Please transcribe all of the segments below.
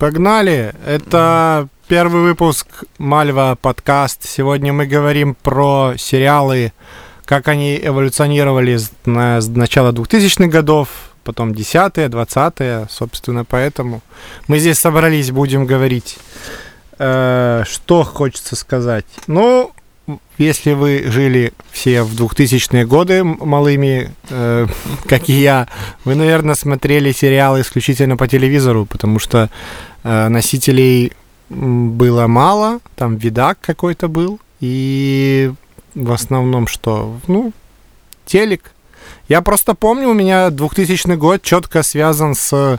Погнали! Это первый выпуск Мальва подкаст. Сегодня мы говорим про сериалы, как они эволюционировали с, на, с начала 2000-х годов, потом 10-е, 20-е, собственно, поэтому мы здесь собрались, будем говорить. Э, что хочется сказать? Ну, если вы жили все в 2000-е годы малыми, э, как и я, вы, наверное, смотрели сериалы исключительно по телевизору, потому что носителей было мало, там видак какой-то был, и в основном что? Ну, телек. Я просто помню, у меня 2000 год четко связан с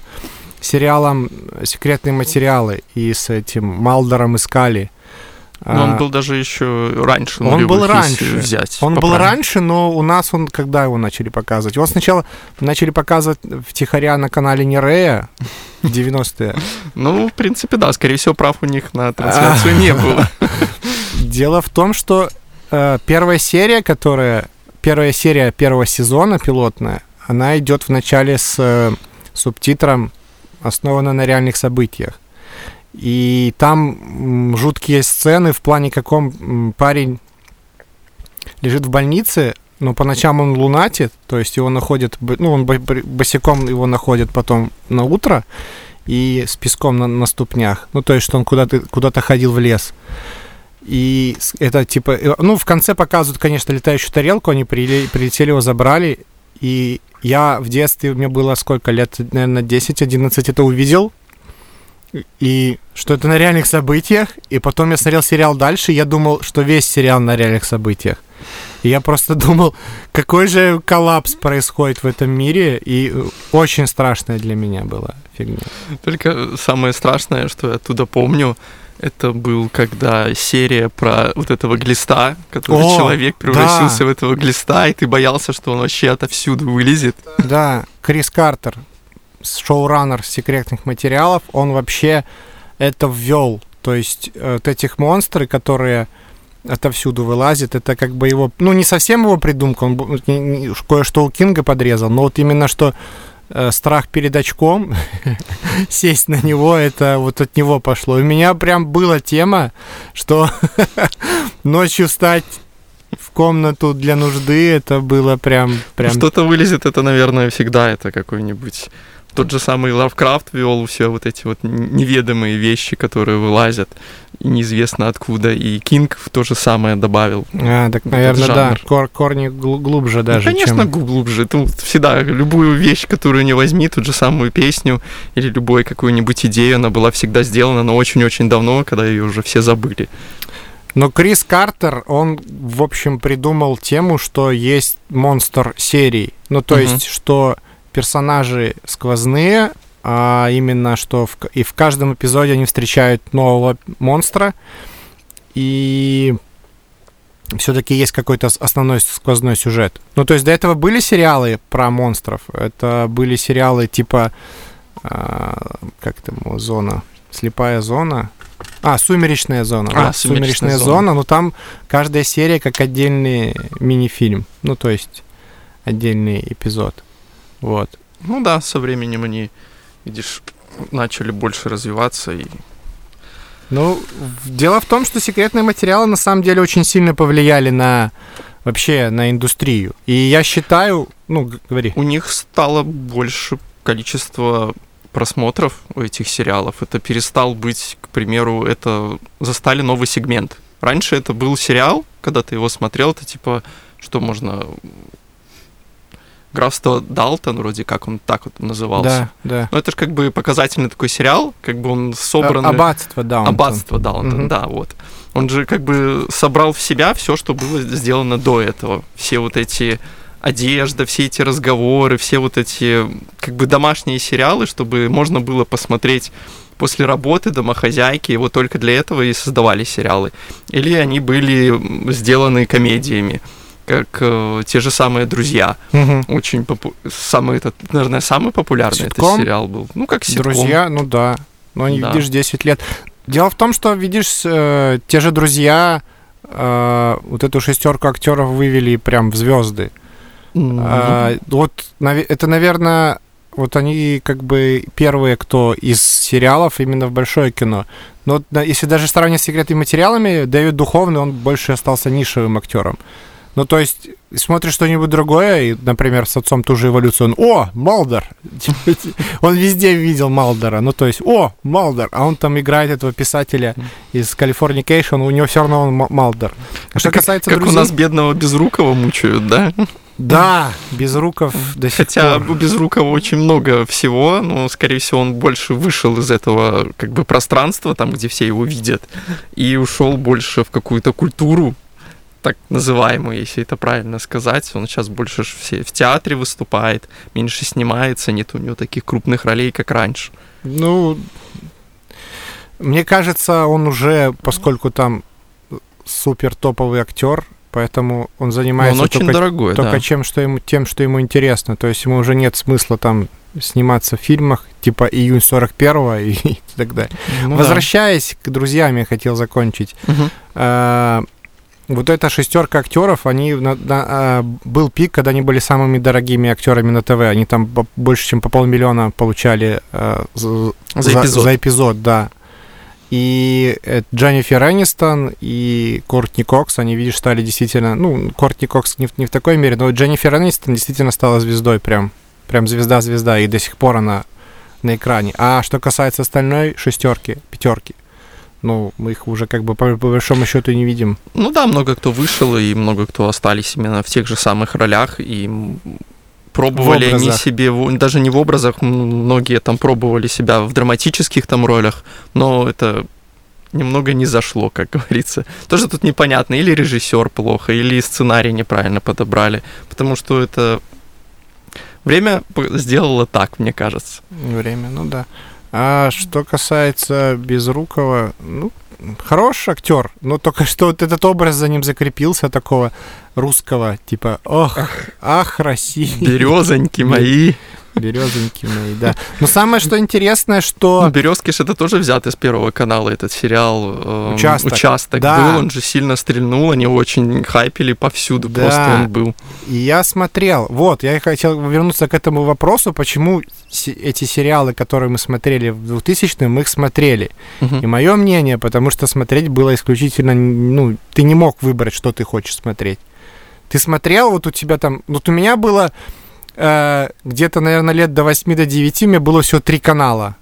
сериалом «Секретные материалы» и с этим Малдором искали. Но он был даже еще раньше. Он был раньше. Взять, он был раньше, но у нас он когда его начали показывать? Его сначала начали показывать втихаря на канале Нерея в 90-е. Ну, в принципе, да. Скорее всего, прав у них на трансляцию не было. Дело в том, что э, первая серия, которая... Первая серия первого сезона пилотная, она идет в начале с э, субтитром «Основана на реальных событиях». И там жуткие сцены в плане, каком парень лежит в больнице, но по ночам он лунатит, то есть его находят, ну, он босиком его находят потом на утро и с песком на, на ступнях. Ну, то есть, что он куда-то куда ходил в лес. И это типа, э, ну, в конце показывают, конечно, летающую тарелку, они прилетели его забрали, и я в детстве, мне было сколько лет, наверное, 10-11 это увидел, и что это на реальных событиях, и потом я смотрел сериал дальше, и я думал, что весь сериал на реальных событиях. И я просто думал, какой же коллапс происходит в этом мире, и очень страшная для меня была фигня. Только самое страшное, что я оттуда помню, это был, когда серия про вот этого глиста, который О, человек превратился да. в этого глиста, и ты боялся, что он вообще отовсюду вылезет. Да, Крис Картер, шоураннер секретных материалов, он вообще это ввел. То есть э, вот этих монстры, которые отовсюду вылазят, это как бы его, ну не совсем его придумка, он кое-что у Кинга подрезал, но вот именно что э, страх перед очком, сесть на него, это вот от него пошло. У меня прям была тема, что ночью встать в комнату для нужды, это было прям... прям... Что-то вылезет, это, наверное, всегда это какой-нибудь тот же самый Лавкрафт вел все вот эти вот неведомые вещи, которые вылазят, неизвестно откуда. И Кинг то же самое добавил. А, так, наверное, да, кор корни глубже ну, даже. Ну, конечно, чем... глубже. Ты всегда любую вещь, которую не возьми, ту же самую песню или любую какую-нибудь идею, она была всегда сделана, но очень-очень давно, когда ее уже все забыли. Но Крис Картер, он, в общем, придумал тему, что есть монстр серии. Ну, то угу. есть, что персонажи сквозные, а именно что в, и в каждом эпизоде они встречают нового монстра, и все-таки есть какой-то основной сквозной сюжет. Ну, то есть до этого были сериалы про монстров. Это были сериалы типа а, как там зона, слепая зона. А, сумеречная зона. А, да, сумеречная, сумеречная зона. зона. Ну там каждая серия как отдельный мини-фильм. Ну, то есть отдельный эпизод. Вот. Ну да, со временем они, видишь, начали больше развиваться и ну, дело в том, что секретные материалы на самом деле очень сильно повлияли на вообще на индустрию. И я считаю, ну, говори. У них стало больше количество просмотров у этих сериалов. Это перестал быть, к примеру, это застали новый сегмент. Раньше это был сериал, когда ты его смотрел, это типа, что можно графство Далтон, вроде как он так вот назывался. Да, да. Но это же как бы показательный такой сериал, как бы он собран... Аббатство Даунтон. Аббатство Даунтон, mm-hmm. да, вот. Он же как бы собрал в себя все, что было сделано до этого. Все вот эти одежда, все эти разговоры, все вот эти как бы домашние сериалы, чтобы можно было посмотреть после работы домохозяйки, и вот только для этого и создавали сериалы. Или они были сделаны комедиями как э, те же самые друзья. Угу. Очень попу... самый этот, наверное, самый популярный ситком? этот сериал был. Ну, как ситком. Друзья, ну да. Но они, да. видишь, 10 лет. Дело в том, что, видишь, э, те же друзья э, вот эту шестерку актеров вывели прям в звезды. Mm-hmm. Э, вот это, наверное, вот они как бы первые, кто из сериалов именно в большое кино. Но если даже сравнивать с секретными материалами, Дэвид Духовный, он больше остался нишевым актером. Ну, то есть, смотришь что-нибудь другое, и, например, с отцом ту же эволюцию, он, о, Малдер! Он везде видел Малдера, ну, то есть, о, Малдер! А он там играет этого писателя из Californication, у него все равно он Малдер. А что касается Как у нас бедного Безрукова мучают, да? Да, Безруков до сих Хотя пор. у Безрукова очень много всего, но, скорее всего, он больше вышел из этого как бы пространства, там, где все его видят, и ушел больше в какую-то культуру, так называемую, если это правильно сказать. Он сейчас больше все в театре выступает, меньше снимается, нет у него таких крупных ролей, как раньше. Ну, мне кажется, он уже, поскольку там супер топовый актер, поэтому он занимается он очень только, дорогой, только да. чем, что ему, тем, что ему интересно. То есть ему уже нет смысла там сниматься в фильмах, типа «Июнь 41-го» и, и так далее. Ну, Возвращаясь да. к друзьям, я хотел закончить. Угу. А, вот эта шестерка актеров, они на, на, а, был пик, когда они были самыми дорогими актерами на ТВ. Они там больше, чем по полмиллиона получали а, за, за, эпизод. за эпизод, да. И Дженнифер Энистон и Кортни Кокс, они, видишь, стали действительно... Ну, Кортни Кокс не в, не в такой мере, но Дженнифер Энистон действительно стала звездой прям. Прям звезда-звезда, и до сих пор она на экране. А что касается остальной шестерки, пятерки, ну, мы их уже как бы по, по большому счету не видим. Ну да, много кто вышел, и много кто остались именно в тех же самых ролях, и пробовали они себе, даже не в образах, многие там пробовали себя в драматических там ролях, но это немного не зашло, как говорится. Тоже тут непонятно, или режиссер плохо, или сценарий неправильно подобрали, потому что это время сделало так, мне кажется. Время, ну да. А что касается Безрукова, ну, хороший актер, но только что вот этот образ за ним закрепился такого русского, типа, ох, ах, Россия. Березоньки мои. Березоньки мои, да. Но самое, что интересное, что... Ну, Березки это тоже взят из Первого канала, этот сериал э, «Участок». «Участок» да. был, он же сильно стрельнул, они очень хайпели повсюду, да. просто он был. И я смотрел, вот, я хотел вернуться к этому вопросу, почему эти сериалы, которые мы смотрели в 2000-м, мы их смотрели. Угу. И мое мнение, потому что смотреть было исключительно, ну, ты не мог выбрать, что ты хочешь смотреть. Ты смотрел, вот у тебя там, вот у меня было э, где-то, наверное, лет до 8 до 9 у меня было всего три канала.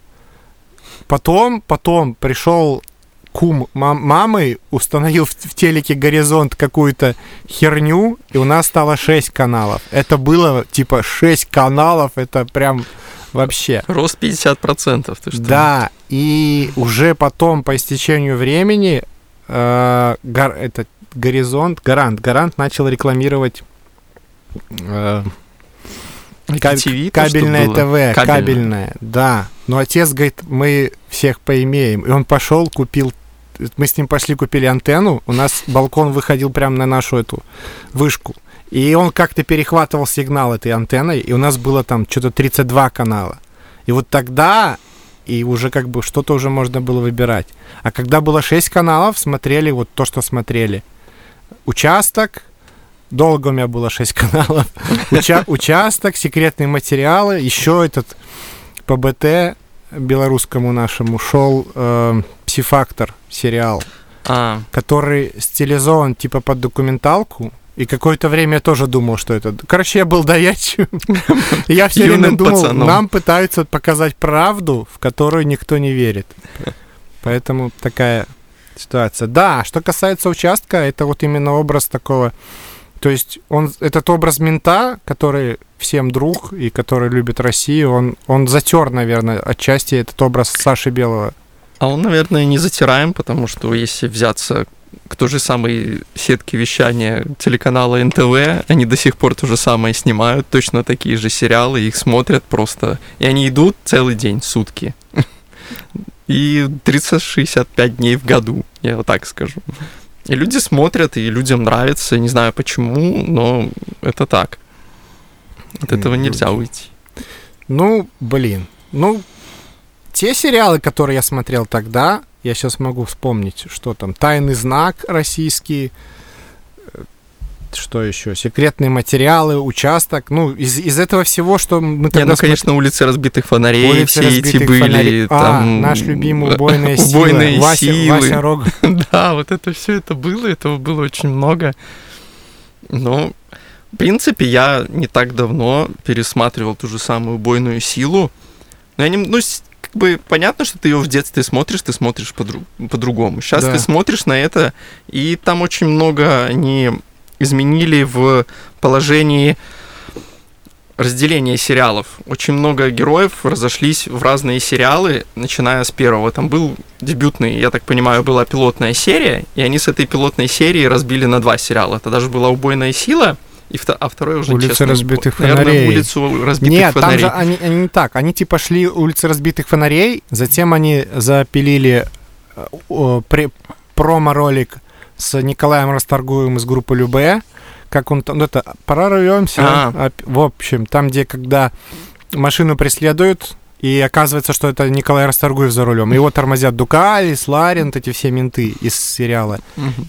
Потом, потом пришел кум мам мамы, установил в, в телеке горизонт какую-то херню, и у нас стало 6 каналов. Это было типа 6 каналов, это прям вообще. Рост 50%, ты что? Да, и уже потом, по истечению времени, э, гор, этот горизонт, гарант, гарант начал рекламировать э, TV, кабельное ТВ, кабельное. кабельное, да. Но отец говорит, мы всех поимеем. И он пошел, купил, мы с ним пошли, купили антенну. У нас балкон выходил прямо на нашу эту вышку. И он как-то перехватывал сигнал этой антенной, и у нас было там что-то 32 канала. И вот тогда и уже как бы что-то уже можно было выбирать. А когда было 6 каналов, смотрели вот то, что смотрели. Участок, долго у меня было 6 каналов. Уча- участок, секретные материалы, еще этот ПБТ белорусскому нашему шел э, Псифактор сериал, а. который стилизован типа под документалку. И какое-то время я тоже думал, что это... Короче, я был доячим. Я все время думал, нам пытаются показать правду, в которую никто не верит. Поэтому такая ситуация. Да, что касается участка, это вот именно образ такого то есть он, этот образ мента, который всем друг и который любит Россию, он, он затер, наверное, отчасти этот образ Саши Белого. А он, наверное, не затираем, потому что если взяться к той же самой сетке вещания телеканала НТВ, они до сих пор то же самое снимают, точно такие же сериалы, их смотрят просто. И они идут целый день, сутки. И 365 дней в году, я вот так скажу. И люди смотрят, и людям нравится. Не знаю почему, но это так. От этого нельзя уйти. Ну, блин. Ну, те сериалы, которые я смотрел тогда, я сейчас могу вспомнить, что там, «Тайный знак» российский, что еще? Секретные материалы, участок. Ну, из, из этого всего, что мы тогда... Не, ну, конечно, улицы разбитых фонарей улицы все эти были. Фонарей. Там... А, наш любимый убойная сила. Убойные Вася, силы. Вася Рог. да, вот это все это было, этого было очень много. Но, в принципе, я не так давно пересматривал ту же самую убойную силу. Но я не... Ну, как бы понятно, что ты ее в детстве смотришь, ты смотришь по-дру- по-другому. Сейчас да. ты смотришь на это, и там очень много они изменили в положении разделения сериалов. Очень много героев разошлись в разные сериалы, начиная с первого. Там был дебютный, я так понимаю, была пилотная серия, и они с этой пилотной серии разбили на два сериала. Это даже была «Убойная сила», и вто, а второй уже, улица честно, разбитых наверное, фонарей. улицу разбитых Нет, фонарей. там же они, они не так. Они типа шли улицы разбитых фонарей, затем они запилили э, при, промо-ролик с Николаем Расторгуевым из группы Любе, как он там, ну это прорвемся. А, в общем, там, где когда машину преследуют, и оказывается, что это Николай Расторгуев за рулем. Его тормозят Дукалис, Ларент, эти все менты из сериала.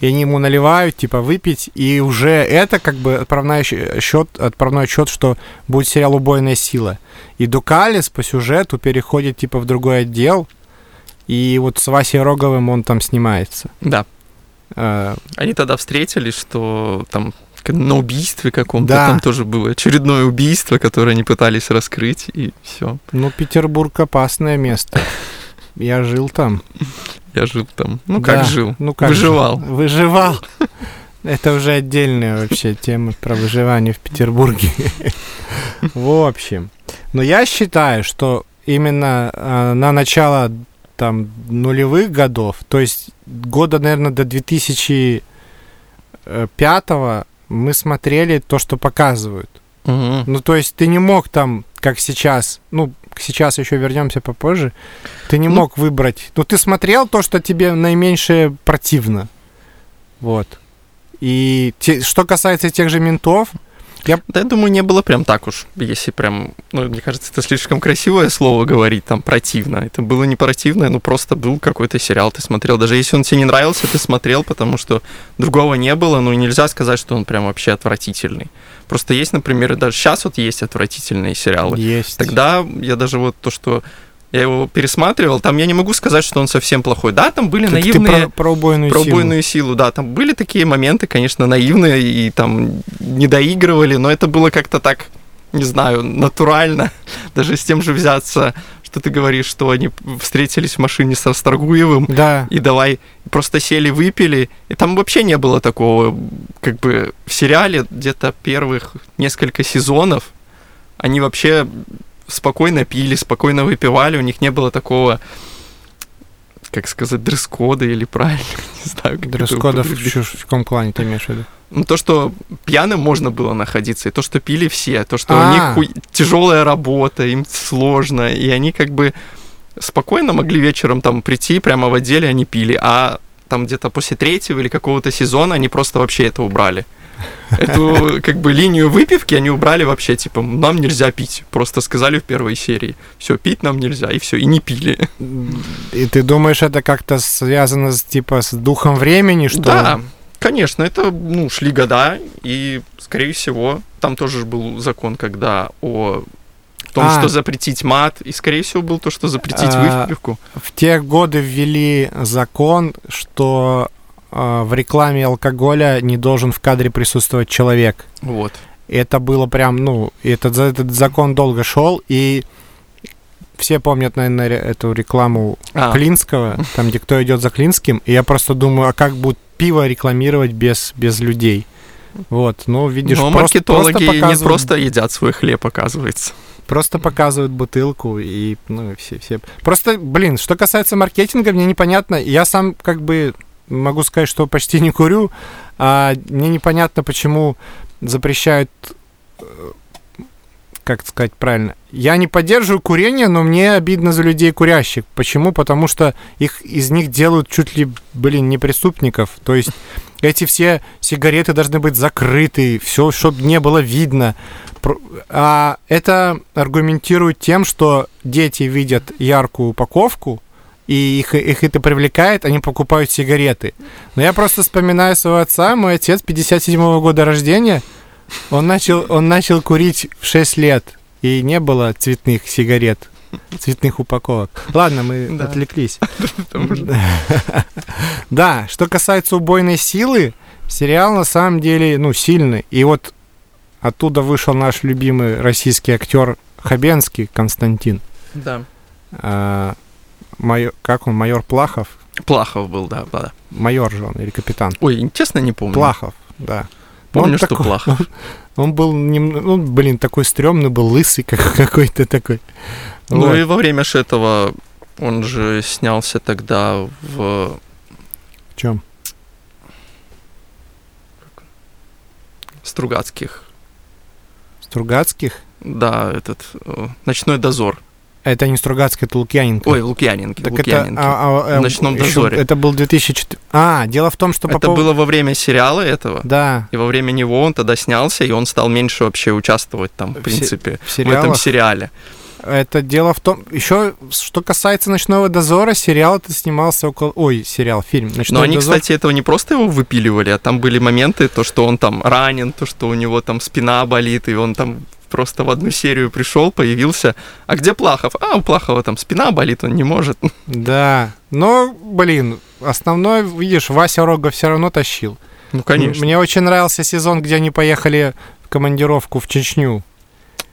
И они ему наливают, типа, выпить. И уже это как бы отправной счет, отправной отчет, что будет сериал «Убойная сила». И Дукалис по сюжету переходит, типа, в другой отдел. И вот с Васей Роговым он там снимается. Да. А... Они тогда встретились, что там на убийстве каком-то. Да. Там тоже было очередное убийство, которое они пытались раскрыть, и все. Ну, Петербург опасное место. Я жил там. Я жил там. Ну, как да. жил? Ну, как Выживал. Жил? Выживал. Это уже отдельная вообще тема про выживание в Петербурге. В общем. Но я считаю, что именно э, на начало там нулевых годов, то есть года, наверное, до 2005 мы смотрели то, что показывают. Угу. Ну, то есть ты не мог там, как сейчас, ну, сейчас еще вернемся попозже, ты не ну, мог выбрать. Ну, ты смотрел то, что тебе наименьшее противно. Вот. И те, что касается тех же ментов, я... Да, я думаю, не было прям так уж, если прям, ну, мне кажется, это слишком красивое слово говорить, там, противно. Это было не противно, ну, просто был какой-то сериал, ты смотрел. Даже если он тебе не нравился, ты смотрел, потому что другого не было, ну, и нельзя сказать, что он прям вообще отвратительный. Просто есть, например, даже сейчас вот есть отвратительные сериалы. Есть. Тогда я даже вот то, что я его пересматривал, там я не могу сказать, что он совсем плохой. Да, там были Ты, наивные... Ты про, про убойную, про убойную силу. силу. Да, там были такие моменты, конечно, наивные, и там не доигрывали, но это было как-то так, не знаю, натурально. Даже с тем же взяться, что ты говоришь, что они встретились в машине с Расторгуевым, да. и давай просто сели, выпили. И там вообще не было такого, как бы в сериале где-то первых несколько сезонов они вообще спокойно пили, спокойно выпивали, у них не было такого как сказать, дресс-кода или правильно, не знаю. Как Дресс-кода в, в каком клане ты имеешь в виду? Ну, то, что пьяным можно было находиться, и то, что пили все, то, что А-а-а. у них тяжелая работа, им сложно, и они как бы спокойно могли вечером там прийти, прямо в отделе они пили, а там где-то после третьего или какого-то сезона они просто вообще это убрали. Эту, как бы, линию выпивки они убрали вообще, типа, нам нельзя пить. Просто сказали в первой серии. Все, пить нам нельзя, и все, и не пили. И ты думаешь, это как-то связано, с, типа, с духом времени, что... Да, конечно, это, ну, шли года, и, скорее всего, там тоже был закон, когда о том, а, что запретить мат, и, скорее всего, был то, что запретить а, выпивку. В те годы ввели закон, что в рекламе алкоголя не должен в кадре присутствовать человек. Вот. Это было прям, ну, этот, этот закон долго шел, и все помнят, наверное, эту рекламу а. Клинского, там, где кто идет за Клинским, и я просто думаю, а как будут пиво рекламировать без, без людей? Вот, ну, видишь, Но просто, маркетологи просто показывают... не просто едят свой хлеб, оказывается. Просто показывают бутылку и, ну, все, все. Просто, блин, что касается маркетинга, мне непонятно. Я сам как бы могу сказать, что почти не курю, а мне непонятно, почему запрещают э, как сказать правильно, я не поддерживаю курение, но мне обидно за людей курящих. Почему? Потому что их из них делают чуть ли, блин, не преступников. То есть эти все сигареты должны быть закрыты, все, чтобы не было видно. А это аргументирует тем, что дети видят яркую упаковку, и их, их это привлекает, они покупают сигареты. Но я просто вспоминаю своего отца, мой отец 57-го года рождения, он начал, он начал курить в 6 лет, и не было цветных сигарет, цветных упаковок. Ладно, мы Да. отвлеклись. Да, что касается убойной силы, сериал на самом деле, ну, сильный. И вот оттуда вышел наш любимый российский актер Хабенский Константин. Да. Майор, как он, майор Плахов? Плахов был, да, да. Майор же он или капитан? Ой, честно не помню. Плахов, да. Помню, Он что такой- Плахов. Он был, нем- ну, блин, такой стрёмный был, лысый как, какой-то такой. Ну Вот. и во время ж этого он же снялся тогда в В чем? Стругацких. Стругацких? Да, этот э, ночной дозор. Это не Стругацкий, это Лукьяненко. Ой, Лукьяненко. Так это, Лукьяненко. а, а, а, В «Ночном ещё дозоре». Это был 2004... А, дело в том, что по Это поводу- было во время сериала этого. Да, И во время него он тогда снялся, и он стал меньше вообще участвовать там, в В принципе, в в этом сериале. Это дело в том... Еще, что касается «Ночного дозора», сериал это снимался около... Ой, сериал, фильм «Ночной Но они, дозор». кстати, этого не просто его выпиливали, а там были моменты, то, что он там ранен, то, что у него там спина болит, и он там просто в одну серию пришел, появился. А где Плахов? А, у Плахова там спина болит, он не может. Да, но, блин, основной, видишь, Вася Рога все равно тащил. Ну, конечно. Мне очень нравился сезон, где они поехали в командировку в Чечню.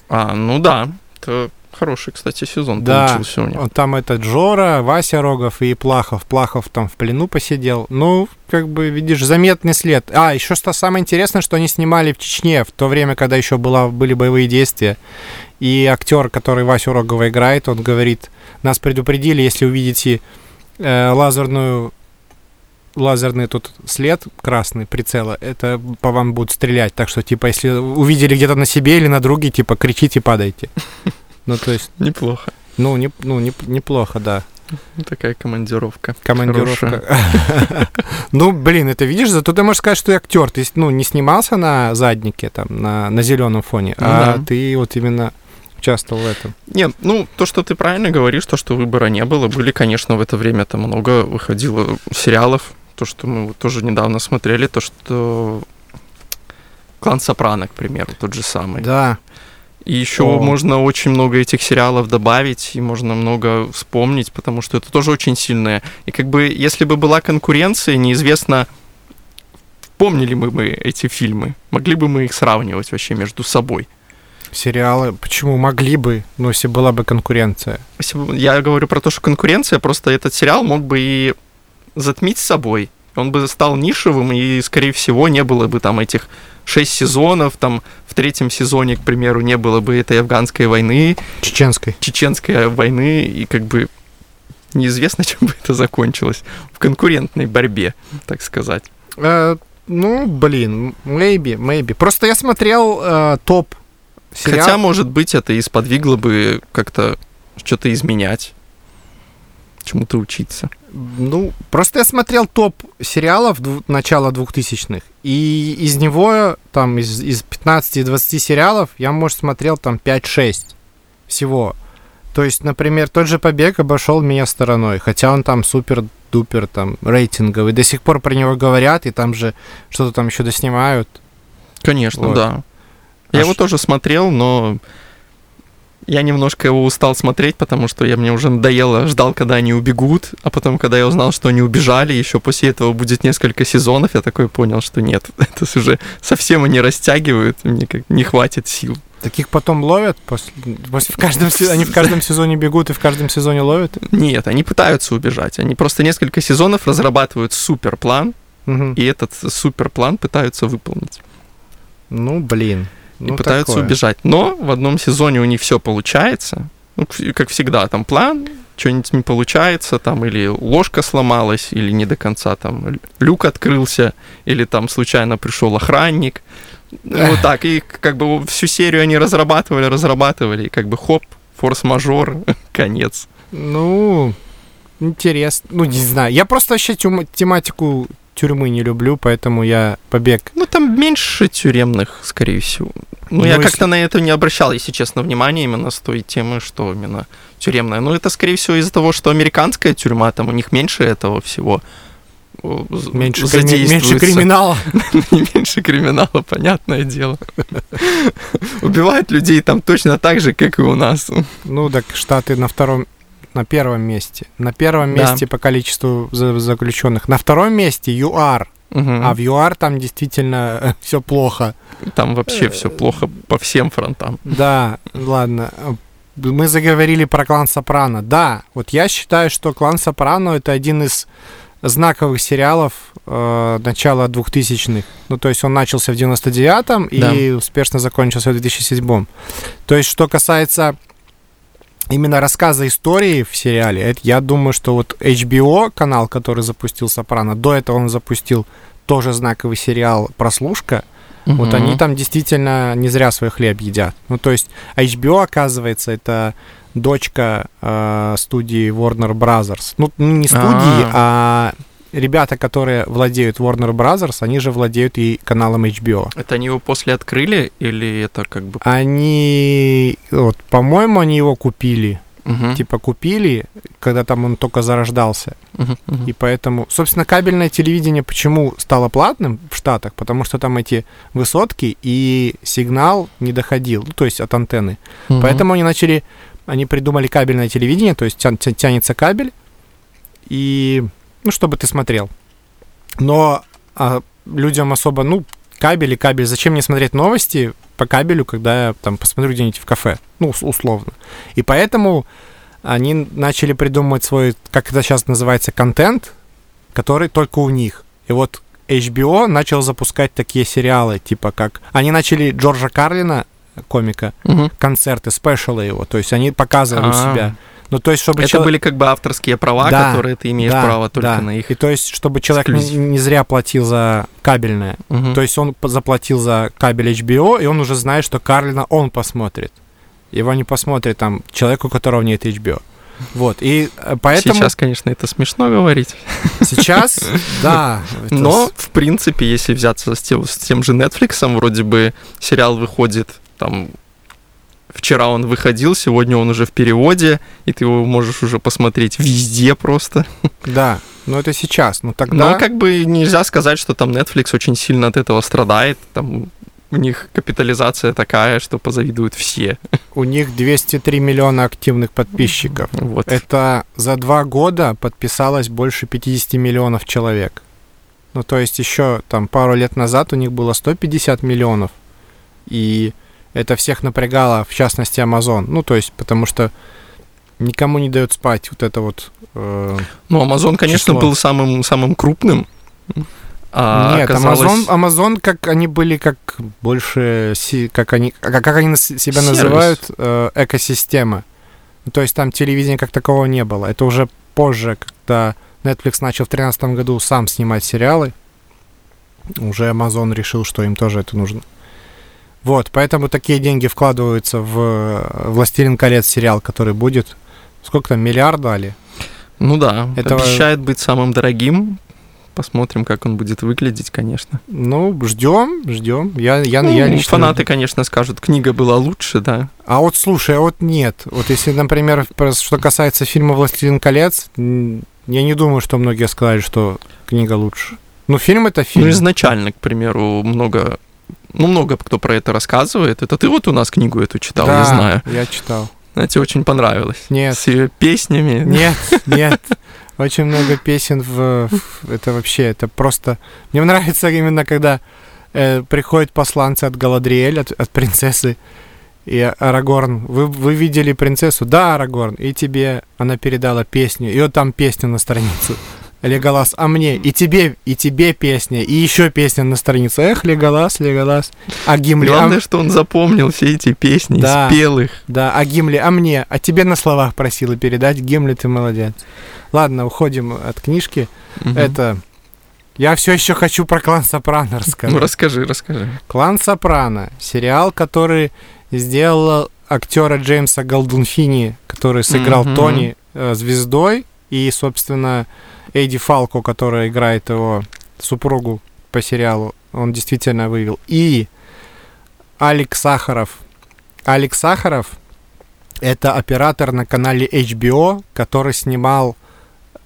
А, ну да, это хороший, кстати, сезон Да. получился у него. Вот Там этот Жора, Вася Рогов и Плахов. Плахов там в плену посидел. Ну, как бы, видишь, заметный след. А, еще что самое интересное, что они снимали в Чечне в то время, когда еще была, были боевые действия. И актер, который Васю Рогова играет, он говорит, нас предупредили, если увидите э, лазерную лазерный тут след красный прицела, это по вам будут стрелять. Так что, типа, если увидели где-то на себе или на друге, типа, кричите, падайте. Ну, то есть, Неплохо. ну, не, ну не, неплохо, да. Такая командировка. Командировка. Ну, блин, это видишь, зато ты можешь сказать, что ты актер. Ты ну, не снимался на заднике, там, на, на зеленом фоне, Ну а ты вот именно участвовал в этом. Нет, ну, то, что ты правильно говоришь, то, что выбора не было, были, конечно, в это время там много выходило сериалов, то, что мы тоже недавно смотрели, то, что Клан Сопрано, к примеру, тот же самый. Да. И еще О. можно очень много этих сериалов добавить, и можно много вспомнить, потому что это тоже очень сильное. И как бы, если бы была конкуренция, неизвестно, помнили бы мы эти фильмы, могли бы мы их сравнивать вообще между собой. Сериалы, почему могли бы, ну, если была бы конкуренция. Если бы- Я говорю про то, что конкуренция, просто этот сериал мог бы и затмить собой. Он бы стал нишевым, и, скорее всего, не было бы там этих шесть сезонов, там в третьем сезоне, к примеру, не было бы этой афганской войны, Чеченской. чеченской войны, и как бы неизвестно, чем бы это закончилось. В конкурентной борьбе, так сказать. Э, ну, блин, maybe, maybe. Просто я смотрел э, топ сериал. Хотя, может быть, это и сподвигло бы как-то что-то изменять, чему-то учиться. Ну, просто я смотрел топ сериалов начала 2000-х, и из него, там, из, из 15-20 сериалов, я, может, смотрел там 5-6 всего. То есть, например, тот же «Побег» обошел меня стороной, хотя он там супер-дупер там рейтинговый. До сих пор про него говорят, и там же что-то там еще доснимают. Конечно, Вот. да. Я А его ш- тоже смотрел, но я немножко его устал смотреть, потому что я мне уже надоело, ждал, когда они убегут, а потом, когда я узнал, что они убежали, еще после этого будет несколько сезонов, я такой понял, что нет, это уже совсем они растягивают, мне как не хватит сил. Таких потом ловят после, после- в каждом они в каждом сезоне бегут и в каждом сезоне ловят. Нет, они пытаются убежать, они просто несколько сезонов разрабатывают суперплан, Мгм. и этот суперплан пытаются выполнить. Ну, блин. И Ну, пытаются такое. убежать. Но в одном сезоне у них все получается. Ну, как всегда, там план, что-нибудь не получается, там или ложка сломалась, или не до конца там лю- люк открылся, или там случайно пришел охранник. Ну, вот так. И как бы всю серию они разрабатывали, разрабатывали, и как бы хоп, форс-мажор, конец. Ну, интересно. Ну, не знаю. Я просто вообще тематику тюрьмы не люблю, поэтому я побег. Ну, там меньше тюремных, скорее всего. Ну, Ну, я если- как-то на это не обращал, если честно, внимания именно с той темы, что именно тюремная. Ну, это, скорее всего, из-за того, что американская тюрьма, там у них меньше этого всего з- Меньше, крими- меньше криминала. меньше криминала, понятное дело. Убивают людей там точно так же, как и у нас. Ну, так Штаты на втором, на первом месте. На первом Да. месте по количеству за- заключенных. На втором месте ЮАР. Мгм. А в ЮАР там действительно все плохо. Там вообще все плохо по всем фронтам. Да, ладно. Мы заговорили про клан Сопрано. Да, вот я считаю, что клан Сопрано это один из знаковых сериалов э, начала 2000-х. Ну, то есть он начался в 99-м и успешно закончился в 2007-м. То есть, что касается именно рассказа истории в сериале, это, я думаю, что вот HBO канал, который запустил Сопрано, до этого он запустил тоже знаковый сериал «Прослушка», вот Мгм. они там действительно не зря свой хлеб едят. Ну, то есть HBO, оказывается, это дочка э, студии Warner Brothers. Ну, ну, не студии, а ребята, которые владеют Warner Brothers, они же владеют и каналом HBO. Это они его после открыли или это как бы... Они, вот, по-моему, они его купили. Мгм. Типа купили, когда там он только зарождался. Мгм, мгм. И поэтому, собственно, кабельное телевидение почему стало платным в Штатах? Потому что там эти высотки и сигнал не доходил, ну, то есть от антенны. Мгм. Поэтому они начали, они придумали кабельное телевидение, то есть тя- тянется кабель, и, ну, чтобы ты смотрел. Но а, людям особо, ну, кабель и кабель, зачем мне смотреть новости по кабелю, когда я там посмотрю где-нибудь в кафе, ну, ус- условно. И поэтому они начали придумывать свой, как это сейчас называется, контент, который только у них. И вот HBO начал запускать такие сериалы, типа как... Они начали Джорджа Карлина, комика, Мгм. концерты, спешалы его. То есть они показывали А. себя. Ну, то есть, чтобы Это чел- были как бы авторские права, Да, которые ты имеешь да, право только да. на их. И то есть, чтобы человек не, не зря платил за кабельное. Мгм. То есть он заплатил за кабель HBO, и он уже знает, что Карлина он посмотрит. Его не посмотрит там человек, у которого нет HBO. Вот, и э, поэтому Сейчас, конечно, это смешно говорить. сейчас, да. это Но, в принципе, если взяться с тем, с тем же Netflix, вроде бы сериал выходит там Вчера он выходил, сегодня он уже в переводе, и ты его можешь уже посмотреть везде просто. Да, но это сейчас. Ну тогда... Но как бы нельзя сказать, что там Netflix очень сильно от этого страдает. Там у них капитализация такая, что позавидуют все. У них 203 миллиона активных подписчиков. Вот. Это за два года подписалось больше 50 миллионов человек. Ну, то есть еще там пару лет назад у них было 150 миллионов. И это всех напрягало, в частности, Amazon. Ну, то есть, потому что никому не дает спать вот это вот... э, Ну, Amazon, конечно, число. был самым, самым крупным. А Нет, оказалось- Amazon, Amazon, как они были, как больше, как они, как, как они себя Сервис. называют, э, экосистема. Ну, То есть там телевидения как такового не было. Это уже позже, когда Netflix начал в 2013 году сам снимать сериалы, уже Amazon решил, что им тоже это нужно. Вот, поэтому такие деньги вкладываются в э, «Властелин колец» сериал, который будет. Сколько там, миллиард дали? Ну да, Этого- обещает быть самым дорогим. Посмотрим, как он будет выглядеть, конечно. Ну, ждем, ждем. Я, я, Ну, я лично... фанаты, конечно, скажут, книга была лучше, да. А вот слушай, а вот нет. Вот если, например, что касается фильма «Властелин колец», я не думаю, что многие сказали, что книга лучше. Ну, фильм это фильм. Ну, изначально, к примеру, много... Ну, много кто про это рассказывает. Это ты вот у нас книгу эту читал, да, я знаю. я читал. Она тебе очень понравилась. Нет. С ее песнями. Нет, нет. Очень много песен в... в- Это вообще, это просто... Мне нравится именно, когда э, приходят посланцы от Галадриэль, от, от принцессы, и Арагорн, вы, вы видели принцессу? Да, Арагорн. И тебе она передала песню. И вот там песня на страницу. Леголас, а мне? И тебе, и тебе песня, и еще песня на странице. Эх, Леголас, Леголас. А Гимли, а, Главное, что он запомнил все эти песни, Да. спел их. да, а Гимли, а мне? А тебе на словах просила передать. Гимли, ты молодец. Ладно, уходим от книжки. Мгм. Это... Я все еще хочу про клан Сопрано рассказать. Ну, расскажи, расскажи. Клан Сопрано. Сериал, который сделал актера Джеймса Галдунфини, который сыграл Мгм. Тони э, звездой, и, собственно, Эйди Фалко, который играет его супругу по сериалу. Он действительно вывел. И Алекс Сахаров. Алекс Сахаров — это оператор на канале HBO, который снимал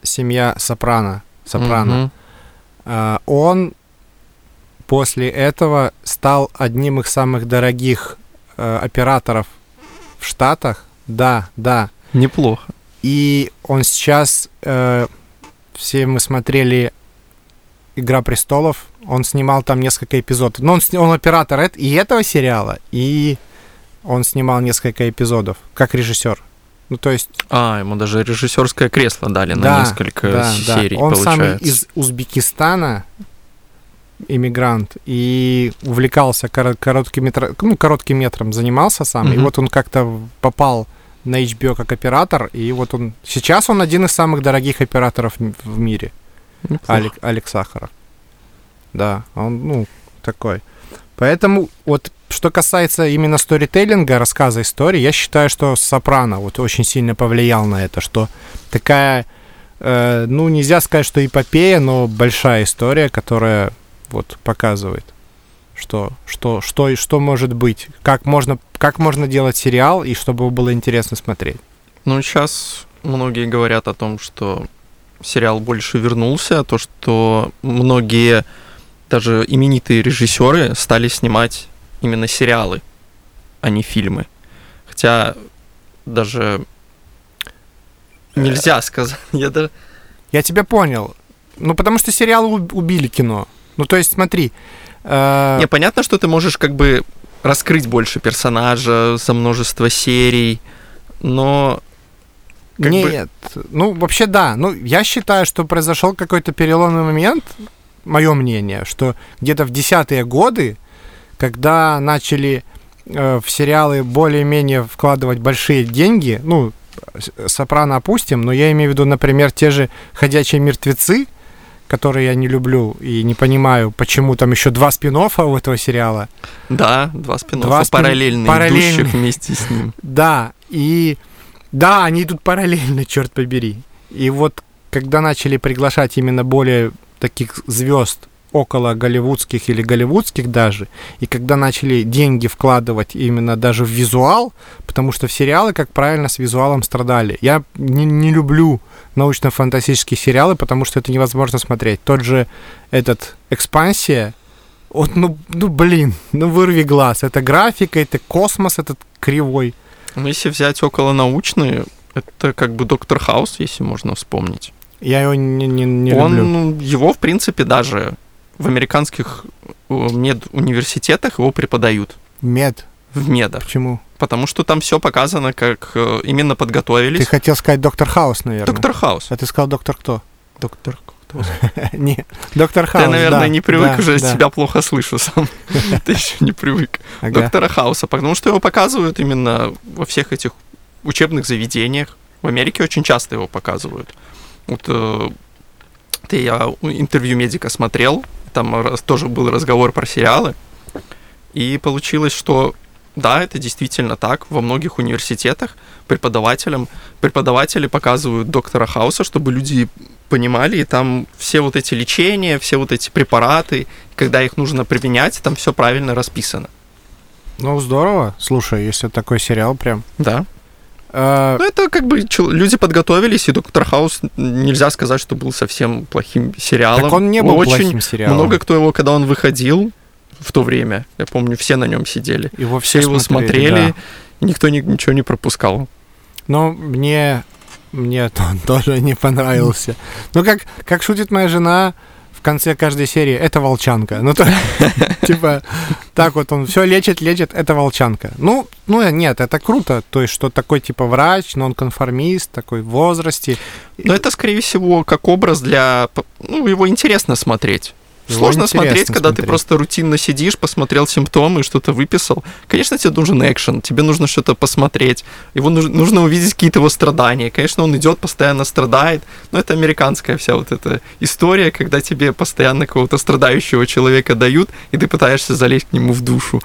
«Семья Сопрано». Сопрано. Мгм. Он после этого стал одним из самых дорогих э, операторов в Штатах. Да, да. Неплохо. И он сейчас, э, все мы смотрели «Игра престолов», он снимал там несколько эпизодов. Но он, он оператор и этого сериала, и он снимал несколько эпизодов, как режиссер. Ну, то есть, А, ему даже режиссерское кресло дали на да, несколько да, да. серий, Он самый получается. из Узбекистана, иммигрант, и увлекался коро- коротким, метро- ну, коротким метром, занимался сам, и Мгм. вот он как-то попал на HBO как оператор, и вот он... Сейчас он один из самых дорогих операторов в мире. Неплохо. Алек, Алекс Сахаров. Да, он, ну, такой. Поэтому вот что касается именно сторителлинга, рассказа истории, я считаю, что Сопрано вот очень сильно повлиял на это, что такая, э, ну, нельзя сказать, что эпопея, но большая история, которая вот показывает, что, что, что, что может быть, как можно, как можно делать сериал, и чтобы было интересно смотреть. Ну, сейчас многие говорят о том, что сериал больше вернулся, то, что многие даже именитые режиссеры стали снимать именно сериалы, а не фильмы. Хотя даже нельзя сказать. Я даже... Я тебя понял. Ну, потому что сериалы уб- убили кино. Ну, то есть, смотри. э, Не, понятно, что ты можешь как бы раскрыть больше персонажа за множество серий, но как бы- Нет, ну вообще да. Ну, я считаю, что произошел какой-то переломный момент, мое мнение, что где-то в десятые годы, когда начали э, в сериалы более-менее вкладывать большие деньги, ну, Сопрано опустим, но я имею в виду, например, те же «Ходячие мертвецы», которые я не люблю и не понимаю, почему там еще два спин у этого сериала. да, два спин Два спин- параллельные, параллельные. идущих вместе с ним. Да, и да, они идут параллельно, черт побери. И вот когда начали приглашать именно более таких звезд около голливудских или голливудских даже, и когда начали деньги вкладывать именно даже в визуал, потому что в сериалы, как правильно, с визуалом страдали. Я не, не люблю научно-фантастические сериалы, потому что это невозможно смотреть. Тот же этот «Экспансия», вот, ну, ну, блин, ну, вырви глаз. Это графика, это космос этот кривой. Ну, если взять около научные, это как бы Доктор Хаус, если можно вспомнить. Я его не, не, не Он, люблю. ну, его, в принципе, даже в американских медуниверситетах его преподают Мед. в медах, Почему? потому что там все показано, как э, именно Ты подготовились. хотел сказать доктор Хаус, наверное. Доктор Хаус. А ты сказал доктор кто? Доктор кто? Не, доктор Хаус. Ты, наверное, не привык уже, себя плохо слышу сам. Ты еще не привык. Доктора Хауса, потому что его показывают именно во всех этих учебных заведениях. В Америке очень часто его показывают. Вот э, ты я интервью медика смотрел, там раз- тоже был разговор про сериалы, и получилось, что да, это действительно так. Во многих университетах преподавателям преподаватели показывают доктора Хауса, чтобы люди понимали, и там все вот эти лечения, все вот эти препараты, когда их нужно применять, там все правильно расписано. Ну, здорово. Слушай, если такой сериал прям. Да. Э, Ну, это как бы люди подготовились, и Доктор Хаус нельзя сказать, что был совсем плохим сериалом. так он не был Очень плохим сериалом. много кто его, когда он выходил в то время, я помню, все на нем сидели. Его Все его смотрели, да. и никто ни- ничего не пропускал. Но мне, мне он тоже не понравился. Ну, как, как шутит моя жена конце каждой серии, это волчанка. Ну, то, типа, так вот он все лечит, лечит, это волчанка. Ну, ну, нет, это круто. То есть, что такой, типа, врач, нонконформист, такой в возрасте. Но это, скорее всего, как образ для... Ну, его интересно смотреть. Его Сложно смотреть, когда ты смотреть. просто рутинно сидишь, посмотрел симптомы и что-то выписал. Конечно, тебе нужен экшен, тебе нужно что-то посмотреть, его нуж- нужно увидеть какие-то его страдания. Конечно, он идет, постоянно страдает, но это американская вся вот эта история, когда тебе постоянно какого-то страдающего человека дают, и ты пытаешься залезть к нему в душу.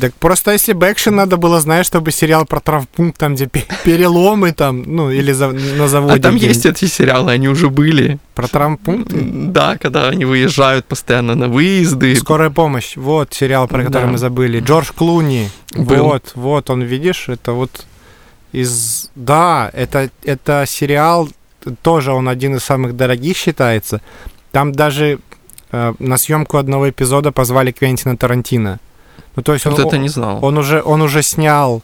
Так просто если бы экшен надо было, знаешь, чтобы сериал про травмпункт, там, где пе- переломы, там, ну, или за- на заводе. А там есть эти сериалы, они уже были. Про травмпункт? Да, когда они выезжают постоянно на выезды. Скорая помощь. Вот сериал, про который Да. мы забыли. Джордж Клуни. Был. Вот, вот он, видишь, это вот из... Да, это, это сериал, тоже он один из самых дорогих считается. Там даже э, на съемку одного эпизода позвали Квентина Тарантино. Ну, то есть он, Вот это не знал. он, уже, он уже снял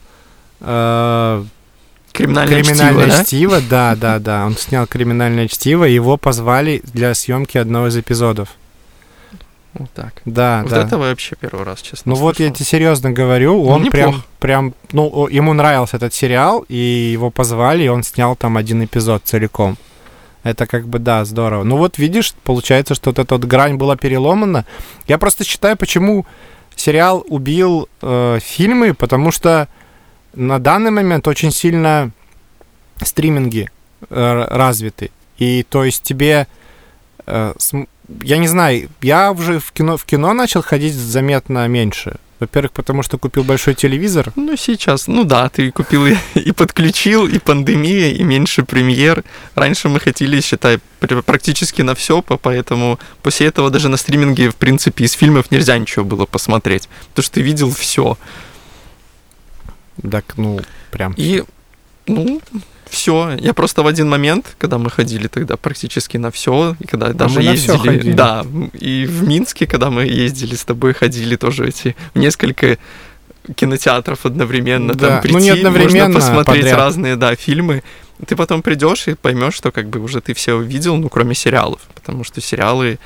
э, Криминальное, криминальное чтиво, да? чтиво, да, да, да. Он снял криминальное чтиво, и его позвали для съемки одного из эпизодов. Вот так. Да, вот да. это вообще первый раз, честно. Ну вот я слышал. тебе серьезно говорю, Ну, он прям, неплохо. прям, ну, ему нравился этот сериал, и его позвали, и он снял там один эпизод целиком. Это как бы, да, здорово. Ну вот видишь, получается, что вот эта вот грань была переломана. Я просто считаю, почему сериал убил э, фильмы, потому что на данный момент очень сильно стриминги э, развиты. И то есть тебе, э, см- я не знаю, я уже в кино, в кино начал ходить заметно меньше. Во-первых, потому что купил большой телевизор. Ну, сейчас, ну да, ты купил и, и подключил, и пандемия, и меньше премьер. Раньше мы хотели, считай, пр- практически на все, поэтому после этого даже на стриминге, в принципе, из фильмов нельзя ничего было посмотреть, потому что ты видел все. Так, ну, прям. И, ну, все. Я просто в один момент, когда мы ходили тогда практически на все, и когда даже А на всё ездили, да, и в Минске, когда мы ездили с тобой, ходили тоже эти несколько кинотеатров одновременно, Да, там ну, прийти, не одновременно, можно посмотреть подряд. разные, да, фильмы. Ты потом придешь и поймешь, что как бы уже ты все увидел, ну, кроме сериалов, потому что сериалы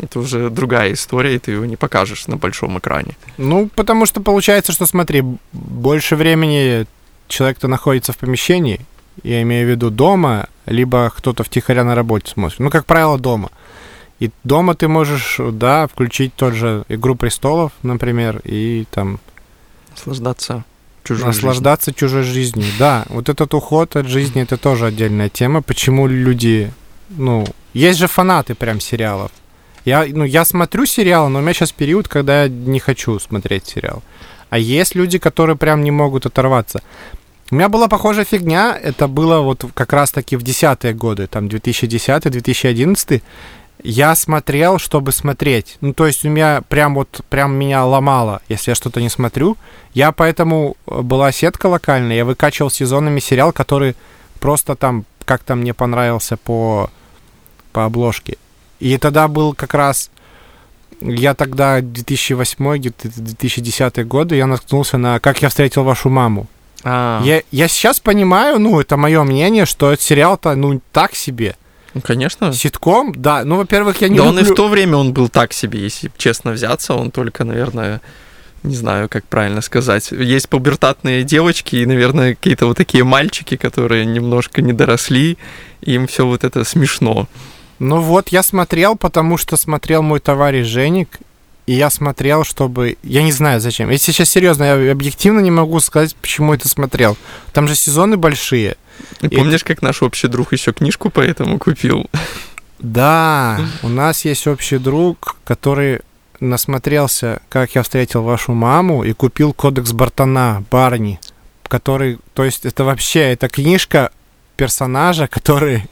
это уже другая история, и ты его не покажешь на большом экране. Ну, потому что получается, что, смотри, больше времени человек-то находится в помещении, я имею в виду дома, либо кто-то втихаря на работе смотрит. Ну, как правило, дома. И дома ты можешь, да, включить тот же «Игру престолов», например, и там Наслаждаться чужой наслаждаться чужой жизнью. Да, вот этот уход от жизни это тоже отдельная тема. Почему люди, ну, есть же фанаты прям сериалов. Я, ну, я смотрю сериалы, но у меня сейчас период, когда я не хочу смотреть сериал. А есть люди, которые прям не могут оторваться. У меня была похожая фигня, это было вот как раз-таки в десятые годы, там 2010-2011. Я смотрел, чтобы смотреть. Ну, то есть у меня прям вот, прям меня ломало, если я что-то не смотрю. Я поэтому э, была сетка локальная, я выкачивал сезонами сериал, который просто там как-то мне понравился по, по обложке. И тогда был как раз... Я тогда 2008 где-то 2010 годы, я наткнулся на «Как я встретил вашу маму». А, Я, я сейчас понимаю, ну, это мое мнение, что этот сериал-то, ну, так себе. ну, конечно. Ситком, да. Ну, во-первых, я не да он и люблю... в то время он был так себе, если честно взяться, он только, наверное, не знаю, как правильно сказать. Есть пубертатные девочки и, наверное, какие-то вот такие мальчики, которые немножко не доросли, им все вот это смешно. Ну вот, я смотрел, потому что смотрел мой товарищ Женик, и я смотрел, чтобы... Я не знаю, зачем. Если сейчас серьезно, я объективно не могу сказать, почему это смотрел. Там же сезоны большие. И помнишь, как наш общий друг еще книжку поэтому купил? Да, у нас есть общий друг, который насмотрелся, как я встретил вашу маму, и купил кодекс Бартона, Барни, который, то есть это вообще, это книжка персонажа, который...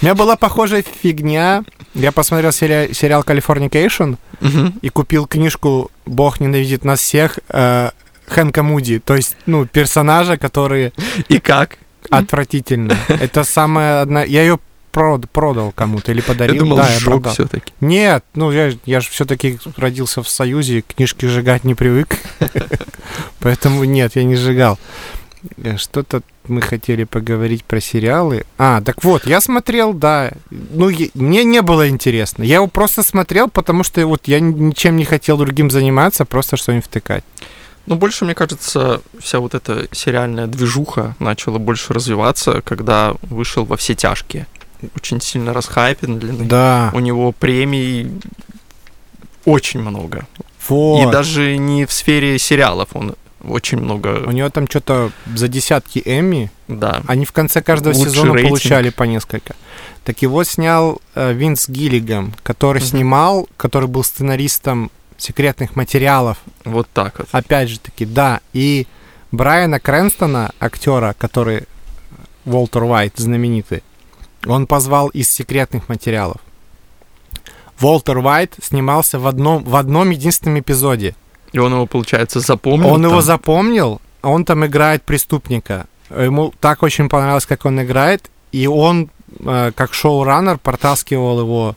У меня была похожая фигня. Я посмотрел сери- сериал Californication Мгм. и купил книжку «Бог ненавидит нас всех» э, Хэнка Муди. То есть, ну, персонажа, который И как? отвратительный. Это самая одна... Я ее прод- продал кому-то или подарил. Я думал, да, продал. все-таки. Нет, ну я, я же все-таки родился в Союзе, книжки сжигать не привык. Поэтому нет, я не сжигал. Э, Что-то мы хотели поговорить про сериалы. А, так вот, я смотрел, да. Ну, е- мне не было интересно. Я его просто смотрел, потому что вот я ничем не хотел другим заниматься, просто что-нибудь втыкать. Ну, больше, мне кажется, вся вот эта сериальная движуха начала больше развиваться, когда вышел во все тяжкие. Очень сильно расхайпенный. Да, У него премий очень много. вот. И даже не в сфере сериалов он очень У много, него там что-то за десятки Эмми. да. Они в конце каждого Лучший сезона рейтинг. получали по несколько. Так его снял э, Винс Гиллиган, который Мгм. снимал, который был сценаристом секретных материалов. Вот так вот. Опять же таки, да. И Брайана Крэнстона, актера, который Уолтер Уайт знаменитый, он позвал из секретных материалов. Уолтер Уайт снимался в одном, в одном единственном эпизоде. И он его, получается, запомнил. Он там? его запомнил, он там играет преступника. Ему так очень понравилось, как он играет, и он, э, как шоураннер, протаскивал его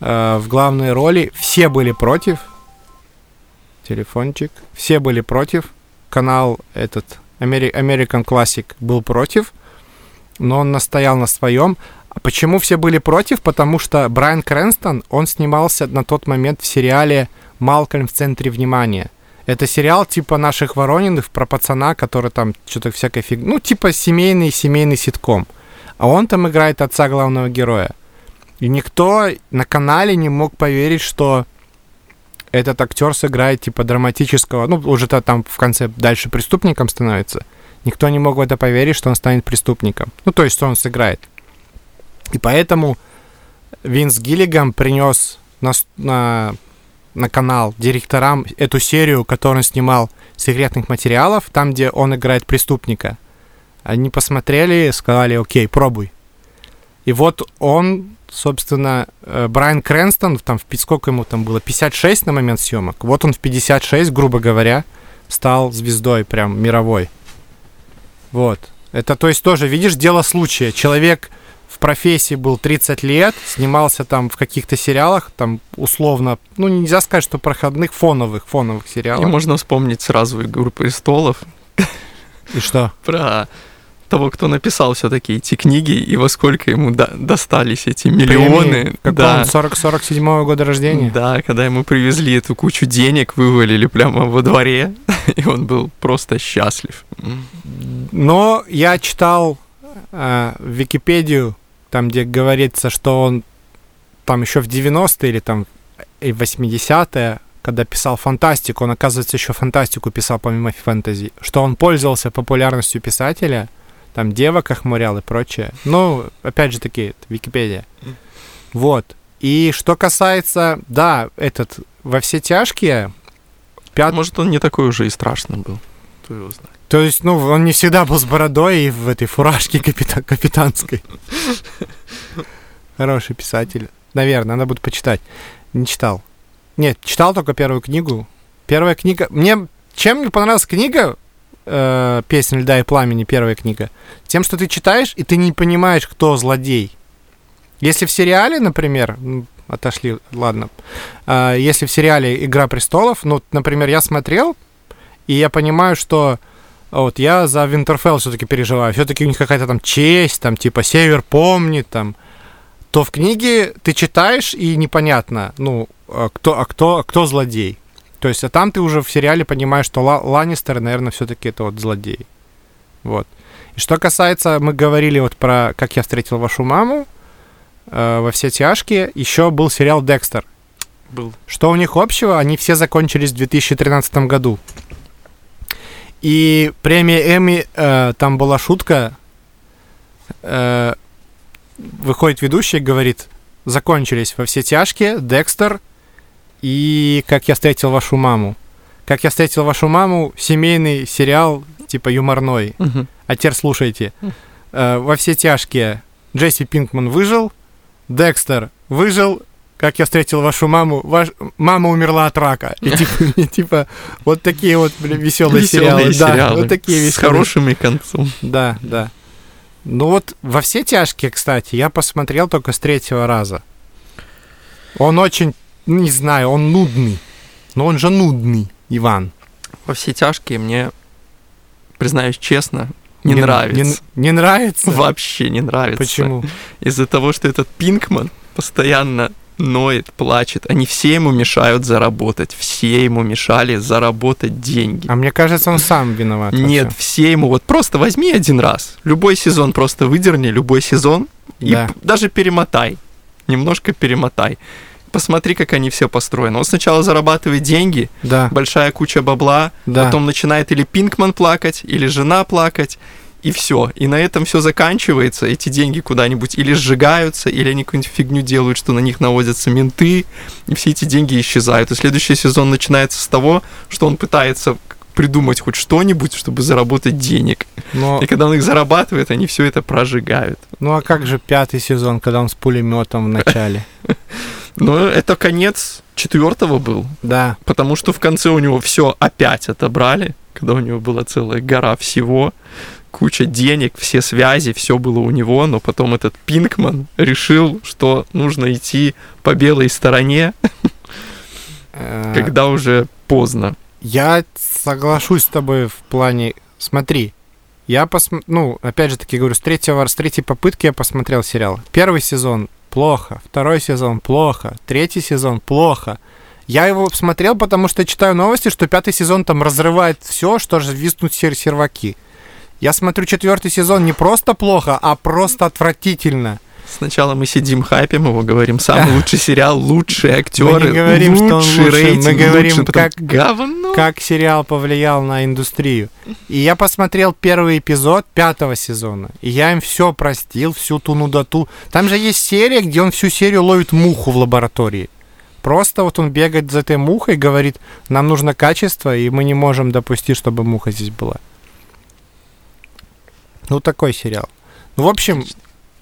э, в главные роли. Все были против. Телефончик. Все были против. Канал этот Ameri- American Classic был против, но он настоял на своем. А почему все были против? Потому что Брайан Крэнстон, он снимался на тот момент в сериале «Малкольм в центре внимания». Это сериал типа наших Ворониных про пацана, который там что-то всякой фиг... Ну, типа семейный семейный ситком. А он там играет отца главного героя. И никто на канале не мог поверить, что этот актер сыграет типа драматического, ну, уже -то там в конце дальше преступником становится. Никто не мог в это поверить, что он станет преступником. Ну, то есть, что он сыграет. И поэтому Винс Гиллиган принес на, на, на канал директорам эту серию, которую он снимал секретных материалов, там, где он играет преступника. Они посмотрели, сказали, окей, пробуй. И вот он, собственно, э, Брайан Крэнстон, там, в, сколько ему там было, 56 на момент съемок. Вот он в 56, грубо говоря, стал звездой прям мировой. Вот. Это, то есть, тоже, видишь, дело случая. Человек профессии был 30 лет, снимался там в каких-то сериалах, там условно, ну нельзя сказать, что проходных, фоновых, фоновых сериалах. И можно вспомнить сразу «Игру престолов». И что? Про того, кто написал все-таки эти книги, и во сколько ему до достались эти миллионы. Как да. он, 40 47 года рождения? Да, когда ему привезли эту кучу денег, вывалили прямо во дворе, и он был просто счастлив. Но я читал э, Википедию там, где говорится, что он там еще в 90-е или там и 80-е, когда писал фантастику, он, оказывается, еще фантастику писал помимо фэнтези, что он пользовался популярностью писателя, там девок охмурял и прочее. Ну, опять же таки, Википедия. Вот. И что касается, да, этот, во все тяжкие... Пят... Может, он не такой уже и страшный был. Кто его знает. То есть, ну, он не всегда был с бородой и в этой фуражке капита- капитанской. Хороший писатель. Наверное, надо будет почитать. Не читал. Нет, читал только первую книгу. Первая книга... Мне... Чем мне понравилась книга, э, «Песня льда и пламени», первая книга? Тем, что ты читаешь, и ты не понимаешь, кто злодей. Если в сериале, например, отошли, ладно. Э, если в сериале «Игра престолов», ну, например, я смотрел, и я понимаю, что вот я за Винтерфелл все-таки переживаю. Все-таки у них какая-то там честь, там типа Север помнит, там. То в книге ты читаешь и непонятно, ну, а кто, а кто, а кто злодей. То есть, а там ты уже в сериале понимаешь, что Ла- Ланнистеры, наверное, все-таки это вот злодей. Вот. И что касается, мы говорили вот про «Как я встретил вашу маму», э, «Во все тяжкие», еще был сериал «Декстер». Был. Что у них общего? Они все закончились в 2013 году. И премия Эми, э, там была шутка. Э, выходит ведущий говорит, закончились во все тяжкие, Декстер и Как я встретил вашу маму. Как я встретил вашу маму, семейный сериал, типа юморной. Мгм. А теперь слушайте. Э, во все тяжкие Джесси Пинкман выжил, Декстер выжил, как я встретил вашу маму, ваш... мама умерла от рака. И типа, и, типа вот такие вот веселые, сериалы. Да, вот такие С веселые. хорошим и концом. Да, да. Ну вот во все тяжкие, кстати, я посмотрел только с третьего раза. Он очень, не знаю, он нудный. Но он же нудный, Иван. Во все тяжкие мне, признаюсь честно, не, Не- нравится. Не, не нравится? Вообще не нравится. Почему? Из-за того, что этот Пинкман постоянно ноет, плачет. Они все ему мешают заработать. Все ему мешали заработать деньги. А мне кажется, он сам виноват. Нет, вообще. все ему вот просто возьми один раз. Любой сезон просто выдерни, любой сезон. И Да. даже перемотай. Немножко перемотай. Посмотри, как они все построены. Он сначала зарабатывает деньги, Да, большая куча бабла, да. потом начинает или Пинкман плакать, или жена плакать, и все. И на этом все заканчивается. Эти деньги куда-нибудь или сжигаются, или они какую-нибудь фигню делают, что на них наводятся менты, и все эти деньги исчезают. И следующий сезон начинается с того, что он пытается придумать хоть что-нибудь, чтобы заработать денег. Но... И когда он их зарабатывает, они все это прожигают. Ну а как же пятый сезон, когда он с пулеметом в начале? Ну, это конец четвертого был. Да. Потому что в конце у него все опять отобрали, когда у него была целая гора всего, куча денег, все связи, все было у него, но потом этот Пинкман решил, что нужно идти по белой стороне, э, когда уже поздно. Я соглашусь с тобой в плане, смотри, я посмотрел, ну, опять же таки говорю, с третьего, с третьей попытки я посмотрел сериал. Первый сезон плохо, второй сезон плохо, третий сезон плохо. Я его смотрел, потому что читаю новости, что пятый сезон там разрывает все, что же виснут сер серваки. Я смотрю четвертый сезон не просто плохо, а просто отвратительно. Сначала мы сидим, хайпим его, говорим, самый лучший сериал, лучшие актеры, мы не говорим, лучший, что он лучший рейтинг, мы говорим, лучше, как, говно. как сериал повлиял на индустрию. И я посмотрел первый эпизод пятого сезона, и я им все простил, всю ту нудоту. Там же есть серия, где он всю серию ловит муху в лаборатории. Просто вот он бегает за этой мухой, говорит, нам нужно качество, и мы не можем допустить, чтобы муха здесь была. Ну, такой сериал. Ну, в общем,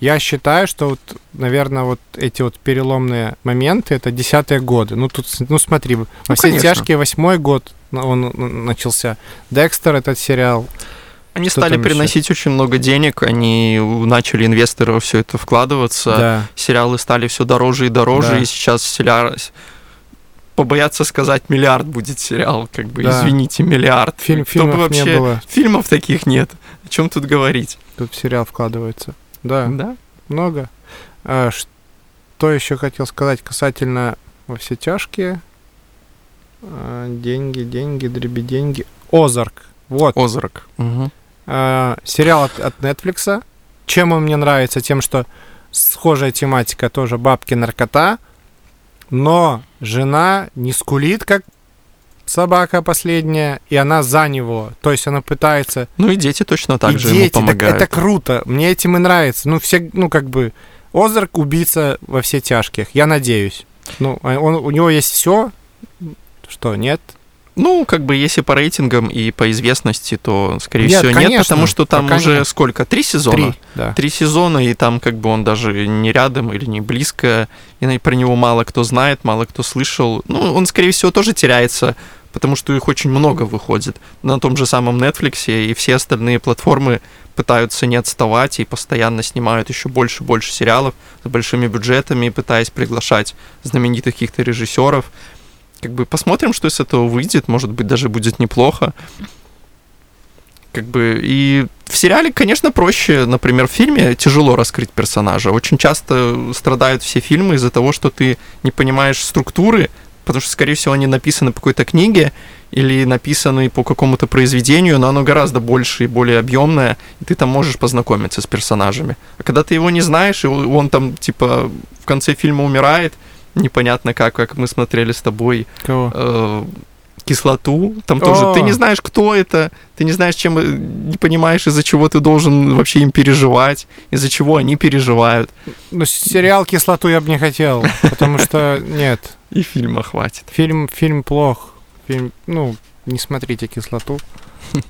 я считаю, что вот, наверное, вот эти вот переломные моменты это десятые годы. Ну тут, ну смотри, во ну, все конечно. тяжкие восьмой год он начался. Декстер этот сериал. Они стали приносить еще? очень много денег, они начали инвесторы во все это вкладываться, да. сериалы стали все дороже и дороже, да. и сейчас сериал побояться сказать миллиард будет сериал, как бы, да. извините, миллиард. Фильм, фильмов вообще, не было. Фильмов таких нет. О чем тут говорить? Тут сериал вкладывается. Да. Да. Много. А, что еще хотел сказать касательно во все тяжкие? А, деньги, деньги, дреби деньги. Озарк. Вот. Озарк. Угу. А, сериал от, от Netflix. Чем он мне нравится? Тем, что схожая тематика тоже бабки, наркота. Но жена не скулит, как собака последняя, и она за него. То есть она пытается... Ну и дети точно так и же дети, ему помогают. Так это круто. Мне этим и нравится. Ну, все, ну, как бы... Озарк убийца во все тяжких. Я надеюсь. Ну, а он, у него есть все. Что, нет? Ну, как бы, если по рейтингам и по известности, то, скорее нет, всего, конечно, нет, потому что там уже нет. сколько? Три сезона? Три, да. Три сезона, и там, как бы, он даже не рядом или не близко, и про него мало кто знает, мало кто слышал. Ну, он, скорее всего, тоже теряется потому что их очень много выходит на том же самом Netflix, и все остальные платформы пытаются не отставать и постоянно снимают еще больше и больше сериалов с большими бюджетами, пытаясь приглашать знаменитых каких-то режиссеров. Как бы посмотрим, что из этого выйдет, может быть, даже будет неплохо. Как бы и в сериале, конечно, проще, например, в фильме тяжело раскрыть персонажа. Очень часто страдают все фильмы из-за того, что ты не понимаешь структуры потому что, скорее всего, они написаны по какой-то книге или написаны по какому-то произведению, но оно гораздо больше и более объемное, и ты там можешь познакомиться с персонажами. А когда ты его не знаешь, и он там, типа, в конце фильма умирает, непонятно как, как мы смотрели с тобой. Кого? Э, кислоту, там тоже О! ты не знаешь, кто это, ты не знаешь, чем, э, не понимаешь, из-за чего ты должен вообще им переживать, из-за чего они переживают. Ну, сериал «Кислоту» я бы не хотел, потому что нет. И фильма хватит. Фильм, фильм плох. Фильм, ну, не смотрите «Кислоту».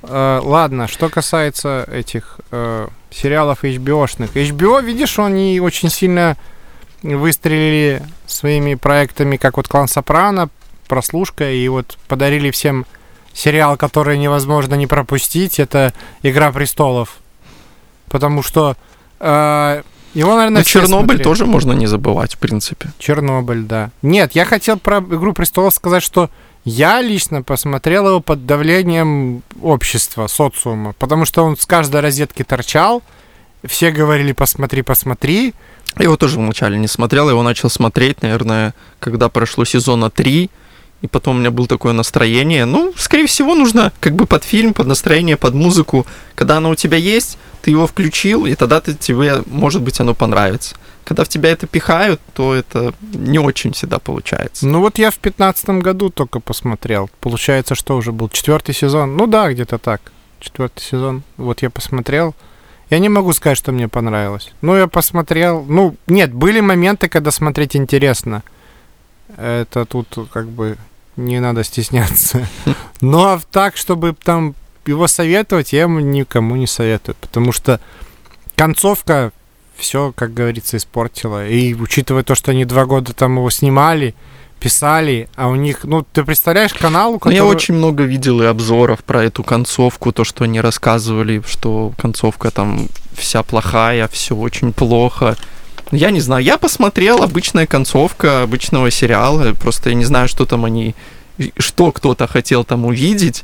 Uh, ладно, что касается этих uh, сериалов HBO-шных. HBO, видишь, они очень сильно выстрелили своими проектами, как вот «Клан Сопрано», прослушка, и вот подарили всем сериал, который невозможно не пропустить, это «Игра престолов». Потому что э, его, наверное, Но Чернобыль смотрели. тоже можно не забывать, в принципе. Чернобыль, да. Нет, я хотел про «Игру престолов» сказать, что я лично посмотрел его под давлением общества, социума, потому что он с каждой розетки торчал, все говорили «посмотри, посмотри». Я его тоже вначале не смотрел, я его начал смотреть, наверное, когда прошло сезона 3, и потом у меня было такое настроение. Ну, скорее всего, нужно как бы под фильм, под настроение, под музыку. Когда оно у тебя есть, ты его включил, и тогда ты, тебе, может быть, оно понравится. Когда в тебя это пихают, то это не очень всегда получается. Ну вот я в пятнадцатом году только посмотрел. Получается, что уже был четвертый сезон. Ну да, где-то так. четвертый сезон. Вот я посмотрел. Я не могу сказать, что мне понравилось. Ну, я посмотрел. Ну, нет, были моменты, когда смотреть интересно. Это тут как бы не надо стесняться. Но так, чтобы там его советовать, я никому не советую. Потому что концовка все, как говорится, испортила. И учитывая то, что они два года там его снимали, писали, а у них, ну, ты представляешь канал, у которого... Я очень много видел и обзоров про эту концовку, то, что они рассказывали, что концовка там вся плохая, все очень плохо. Я не знаю, я посмотрел обычная концовка обычного сериала, просто я не знаю, что там они, что кто-то хотел там увидеть,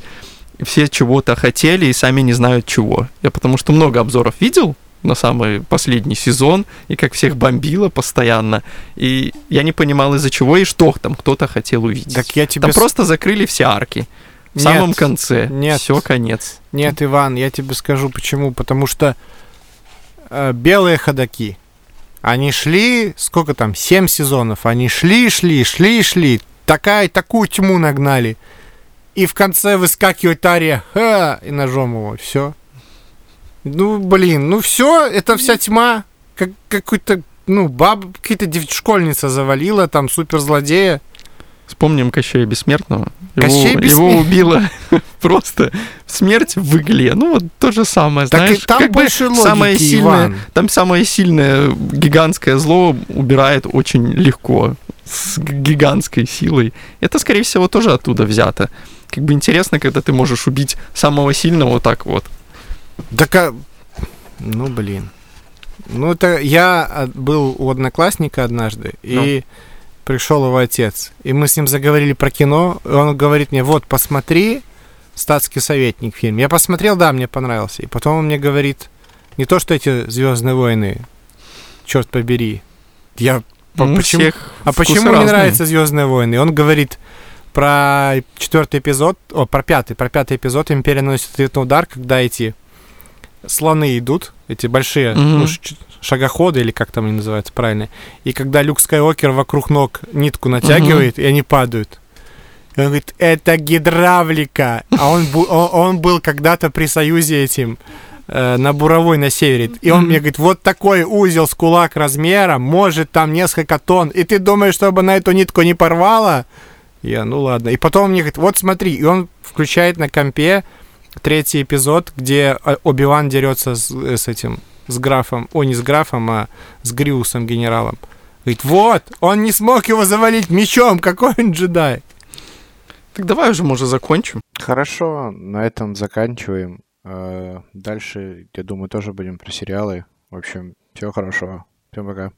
все чего-то хотели и сами не знают чего. Я потому что много обзоров видел, на самый последний сезон, и как всех бомбило постоянно. И я не понимал, из-за чего и что там кто-то хотел увидеть. Так я тебе... Там просто закрыли все арки. В нет, самом конце. Нет. Все, конец. Нет, Иван, я тебе скажу почему. Потому что э, белые ходаки, они шли, сколько там, семь сезонов, они шли, шли, шли, шли, такая, такую тьму нагнали. И в конце выскакивает Ария, ха, и ножом его, все. Ну, блин, ну все, это вся тьма. Как какой-то, ну, баб, какая-то школьница завалила, там, суперзлодея. Вспомним Кощея Бессмертного. Кощей его, бессмер... его убила просто смерть в игле. Ну, вот то же самое, так знаешь. там как больше бы логики, самое сильное, Иван. Там самое сильное гигантское зло убирает очень легко, с гигантской силой. Это, скорее всего, тоже оттуда взято. Как бы интересно, когда ты можешь убить самого сильного вот так вот. Так, а... ну, блин. Ну, это я а, был у одноклассника однажды, ну. и пришел его отец. И мы с ним заговорили про кино, и он говорит мне, вот, посмотри «Статский советник» фильм. Я посмотрел, да, мне понравился. И потом он мне говорит, не то, что эти «Звездные войны», черт побери. Я... Ну, почему... А почему разные. не нравятся «Звездные войны»? И он говорит, про четвертый эпизод, о, про пятый, про пятый эпизод «Империя наносит ответный удар», когда эти слоны идут, эти большие mm-hmm. ну, шагоходы, или как там они называются правильно. И когда Люк Скайуокер вокруг ног нитку натягивает, mm-hmm. и они падают. И он говорит, это гидравлика. А он, он, он был когда-то при союзе этим э, на Буровой на севере. И он mm-hmm. мне говорит, вот такой узел с кулак размером, может там несколько тонн. И ты думаешь, чтобы на эту нитку не порвало? Я, ну ладно. И потом он мне говорит, вот смотри. И он включает на компе третий эпизод, где а, Оби-Ван дерется с, э, с этим, с графом, о, не с графом, а с Гриусом генералом. Говорит, вот, он не смог его завалить мечом, какой он джедай. Так давай уже, может, закончим. Хорошо, на этом заканчиваем. А, дальше, я думаю, тоже будем про сериалы. В общем, всего хорошего. Всем пока.